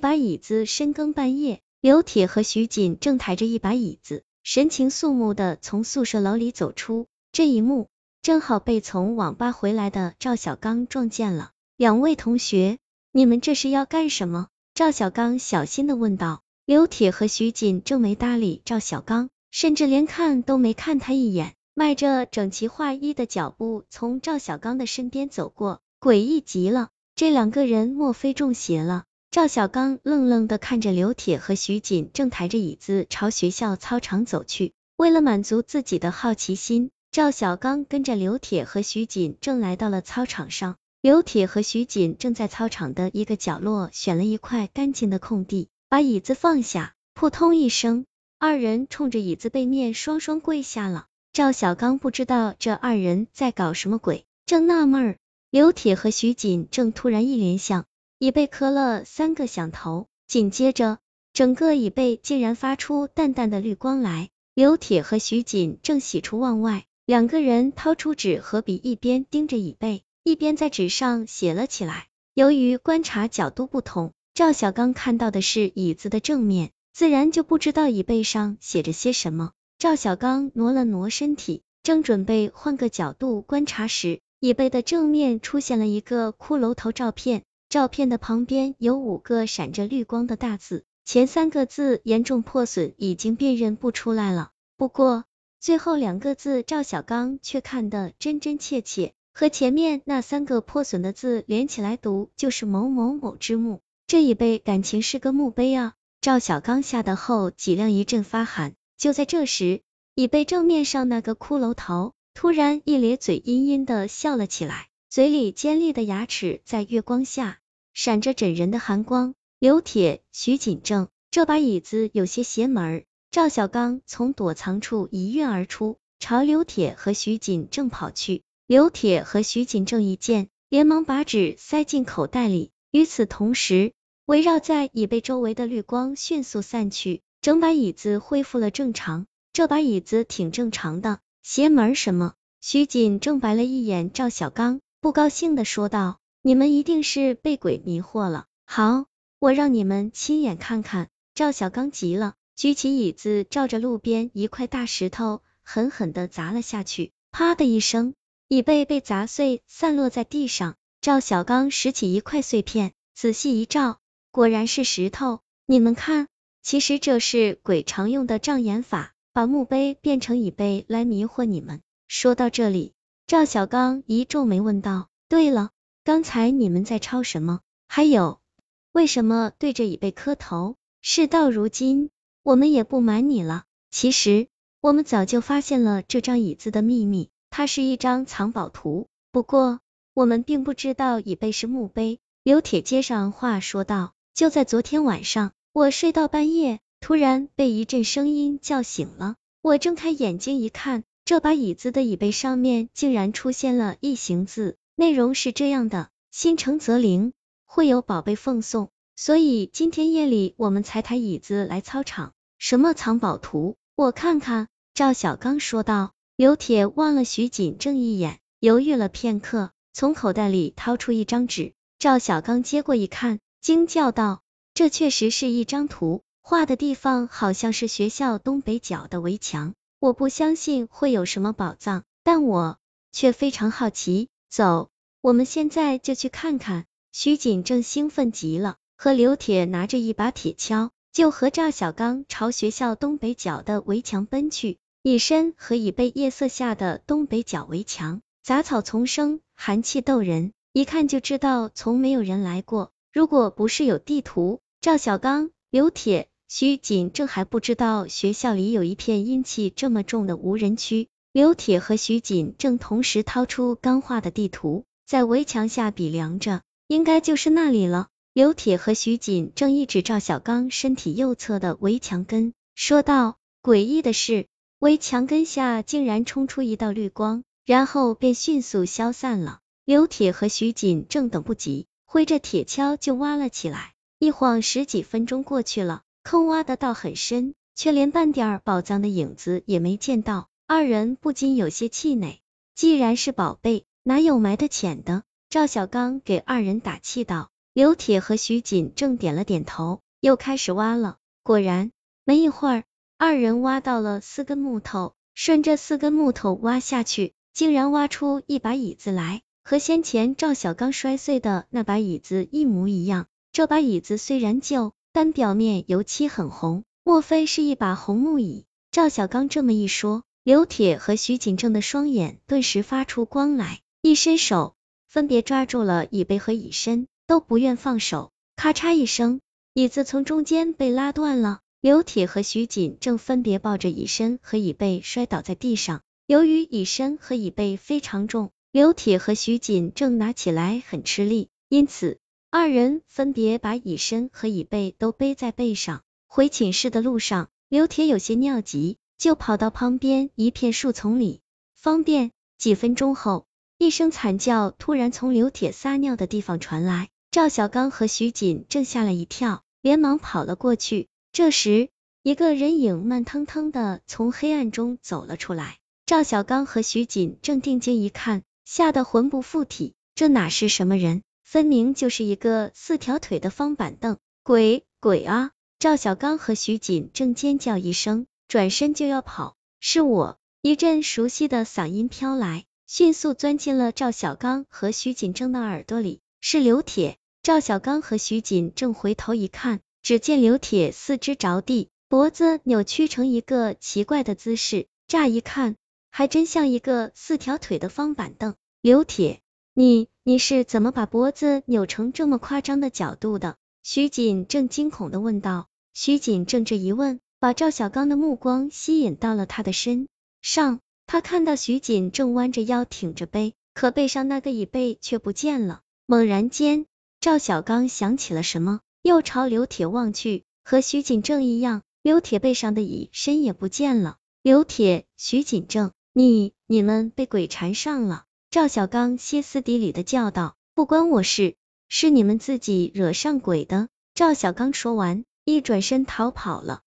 把椅子。深更半夜，刘铁和徐锦正抬着一把椅子，神情肃穆的从宿舍楼里走出。这一幕正好被从网吧回来的赵小刚撞见了。两位同学，你们这是要干什么？赵小刚小心的问道。刘铁和徐锦正没搭理赵小刚，甚至连看都没看他一眼，迈着整齐划一的脚步从赵小刚的身边走过，诡异极了。这两个人莫非中邪了？赵小刚愣愣的看着刘铁和徐锦正抬着椅子朝学校操场走去。为了满足自己的好奇心，赵小刚跟着刘铁和徐锦正来到了操场上。刘铁和徐锦正在操场的一个角落选了一块干净的空地，把椅子放下。扑通一声，二人冲着椅子背面双双跪下了。赵小刚不知道这二人在搞什么鬼，正纳闷儿，刘铁和徐锦正突然一联想。椅背磕了三个响头，紧接着，整个椅背竟然发出淡淡的绿光来。刘铁和徐锦正喜出望外，两个人掏出纸和笔，一边盯着椅背，一边在纸上写了起来。由于观察角度不同，赵小刚看到的是椅子的正面，自然就不知道椅背上写着些什么。赵小刚挪了挪身体，正准备换个角度观察时，椅背的正面出现了一个骷髅头照片。照片的旁边有五个闪着绿光的大字，前三个字严重破损，已经辨认不出来了。不过最后两个字赵小刚却看得真真切切，和前面那三个破损的字连起来读，就是某某某之墓。这一碑感情是个墓碑啊！赵小刚吓得后脊梁一阵发寒。就在这时，椅背正面上那个骷髅头突然一咧嘴，阴阴的笑了起来，嘴里尖利的牙齿在月光下。闪着整人的寒光，刘铁、徐锦正，这把椅子有些邪门。赵小刚从躲藏处一跃而出，朝刘铁和徐锦正跑去。刘铁和徐锦正一见，连忙把纸塞进口袋里。与此同时，围绕在椅背周围的绿光迅速散去，整把椅子恢复了正常。这把椅子挺正常的，邪门什么？徐锦正白了一眼赵小刚，不高兴的说道。你们一定是被鬼迷惑了，好，我让你们亲眼看看。赵小刚急了，举起椅子，照着路边一块大石头狠狠的砸了下去，啪的一声，椅背被砸碎，散落在地上。赵小刚拾起一块碎片，仔细一照，果然是石头。你们看，其实这是鬼常用的障眼法，把墓碑变成椅背来迷惑你们。说到这里，赵小刚一皱眉问道：“对了。”刚才你们在抄什么？还有，为什么对着椅背磕头？事到如今，我们也不瞒你了，其实我们早就发现了这张椅子的秘密，它是一张藏宝图。不过，我们并不知道椅背是墓碑。刘铁接上话说道：“就在昨天晚上，我睡到半夜，突然被一阵声音叫醒了。我睁开眼睛一看，这把椅子的椅背上面竟然出现了一行字。”内容是这样的：心诚则灵，会有宝贝奉送，所以今天夜里我们才抬椅子来操场。什么藏宝图？我看看。赵小刚说道。刘铁望了徐锦正一眼，犹豫了片刻，从口袋里掏出一张纸。赵小刚接过一看，惊叫道：“这确实是一张图，画的地方好像是学校东北角的围墙。我不相信会有什么宝藏，但我却非常好奇。”走，我们现在就去看看。徐锦正兴奋极了，和刘铁拿着一把铁锹，就和赵小刚朝学校东北角的围墙奔去。一身和椅背夜色下的东北角围墙，杂草丛生，寒气逗人，一看就知道从没有人来过。如果不是有地图，赵小刚、刘铁、徐锦正还不知道学校里有一片阴气这么重的无人区。刘铁和徐锦正同时掏出刚画的地图，在围墙下比量着，应该就是那里了。刘铁和徐锦正一指赵小刚身体右侧的围墙根，说道：“诡异的是，围墙根下竟然冲出一道绿光，然后便迅速消散了。”刘铁和徐锦正等不及，挥着铁锹就挖了起来。一晃十几分钟过去了，坑挖的倒很深，却连半点宝藏的影子也没见到。二人不禁有些气馁，既然是宝贝，哪有埋得浅的？赵小刚给二人打气道。刘铁和徐锦正点了点头，又开始挖了。果然，没一会儿，二人挖到了四根木头，顺着四根木头挖下去，竟然挖出一把椅子来，和先前赵小刚摔碎的那把椅子一模一样。这把椅子虽然旧，但表面油漆很红，莫非是一把红木椅？赵小刚这么一说，刘铁和徐锦正的双眼顿时发出光来，一伸手，分别抓住了椅背和椅身，都不愿放手。咔嚓一声，椅子从中间被拉断了，刘铁和徐锦正分别抱着椅身和椅背摔倒在地上。由于椅身和椅背非常重，刘铁和徐锦正拿起来很吃力，因此。二人分别把椅身和椅背都背在背上。回寝室的路上，刘铁有些尿急，就跑到旁边一片树丛里方便。几分钟后，一声惨叫突然从刘铁撒尿的地方传来。赵小刚和徐锦正吓了一跳，连忙跑了过去。这时，一个人影慢腾腾的从黑暗中走了出来。赵小刚和徐锦正定睛一看，吓得魂不附体，这哪是什么人？分明就是一个四条腿的方板凳，鬼鬼啊！赵小刚和徐锦正尖叫一声，转身就要跑，是我！一阵熟悉的嗓音飘来，迅速钻进了赵小刚和徐锦正的耳朵里，是刘铁。赵小刚和徐锦正回头一看，只见刘铁四肢着地，脖子扭曲成一个奇怪的姿势，乍一看还真像一个四条腿的方板凳。刘铁。你你是怎么把脖子扭成这么夸张的角度的？徐锦正惊恐的问道。徐锦正这一问，把赵小刚的目光吸引到了他的身上。他看到徐锦正弯着腰挺着背，可背上那个椅背却不见了。猛然间，赵小刚想起了什么，又朝刘铁望去，和徐锦正一样，刘铁背上的椅身也不见了。刘铁，徐锦正，你你们被鬼缠上了。赵小刚歇斯底里的叫道：“不关我事，是你们自己惹上鬼的。”赵小刚说完，一转身逃跑了。